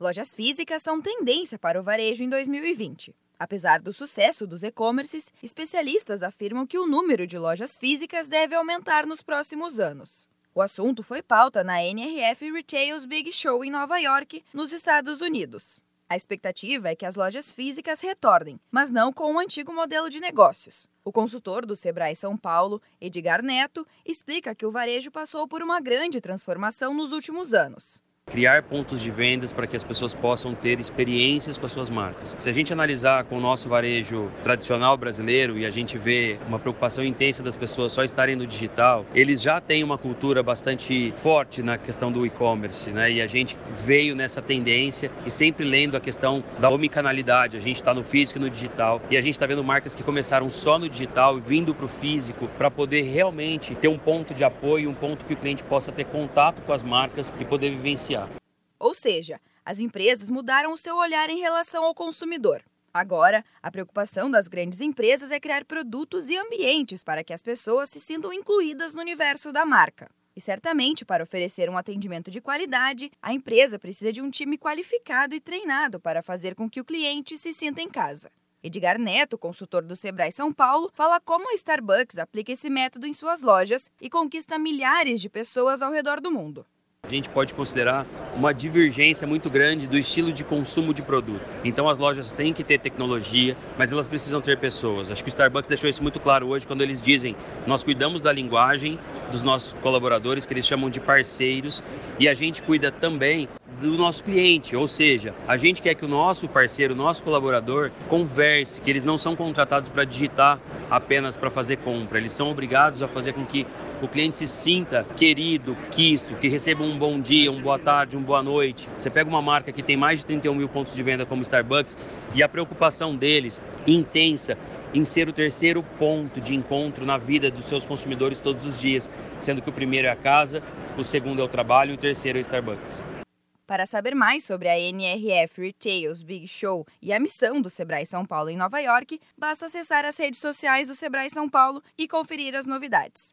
Lojas físicas são tendência para o varejo em 2020. Apesar do sucesso dos e-commerces, especialistas afirmam que o número de lojas físicas deve aumentar nos próximos anos. O assunto foi pauta na NRF Retails Big Show em Nova York, nos Estados Unidos. A expectativa é que as lojas físicas retornem, mas não com o antigo modelo de negócios. O consultor do Sebrae São Paulo, Edgar Neto, explica que o varejo passou por uma grande transformação nos últimos anos criar pontos de vendas para que as pessoas possam ter experiências com as suas marcas. Se a gente analisar com o nosso varejo tradicional brasileiro e a gente vê uma preocupação intensa das pessoas só estarem no digital, eles já têm uma cultura bastante forte na questão do e-commerce, né? E a gente veio nessa tendência e sempre lendo a questão da omnicanalidade. A gente está no físico e no digital e a gente está vendo marcas que começaram só no digital e vindo para o físico para poder realmente ter um ponto de apoio, um ponto que o cliente possa ter contato com as marcas e poder vivenciar ou seja, as empresas mudaram o seu olhar em relação ao consumidor. Agora, a preocupação das grandes empresas é criar produtos e ambientes para que as pessoas se sintam incluídas no universo da marca. E certamente, para oferecer um atendimento de qualidade, a empresa precisa de um time qualificado e treinado para fazer com que o cliente se sinta em casa. Edgar Neto, consultor do Sebrae São Paulo, fala como a Starbucks aplica esse método em suas lojas e conquista milhares de pessoas ao redor do mundo. A gente pode considerar uma divergência muito grande do estilo de consumo de produto. Então as lojas têm que ter tecnologia, mas elas precisam ter pessoas. Acho que o Starbucks deixou isso muito claro hoje quando eles dizem: nós cuidamos da linguagem dos nossos colaboradores, que eles chamam de parceiros, e a gente cuida também do nosso cliente, ou seja, a gente quer que o nosso parceiro, o nosso colaborador converse, que eles não são contratados para digitar apenas para fazer compra, eles são obrigados a fazer com que o cliente se sinta querido, quisto, que receba um bom dia, uma boa tarde, uma boa noite. Você pega uma marca que tem mais de 31 mil pontos de venda como Starbucks e a preocupação deles intensa em ser o terceiro ponto de encontro na vida dos seus consumidores todos os dias, sendo que o primeiro é a casa, o segundo é o trabalho e o terceiro é o Starbucks. Para saber mais sobre a NRF Retails Big Show e a missão do Sebrae São Paulo em Nova York, basta acessar as redes sociais do Sebrae São Paulo e conferir as novidades.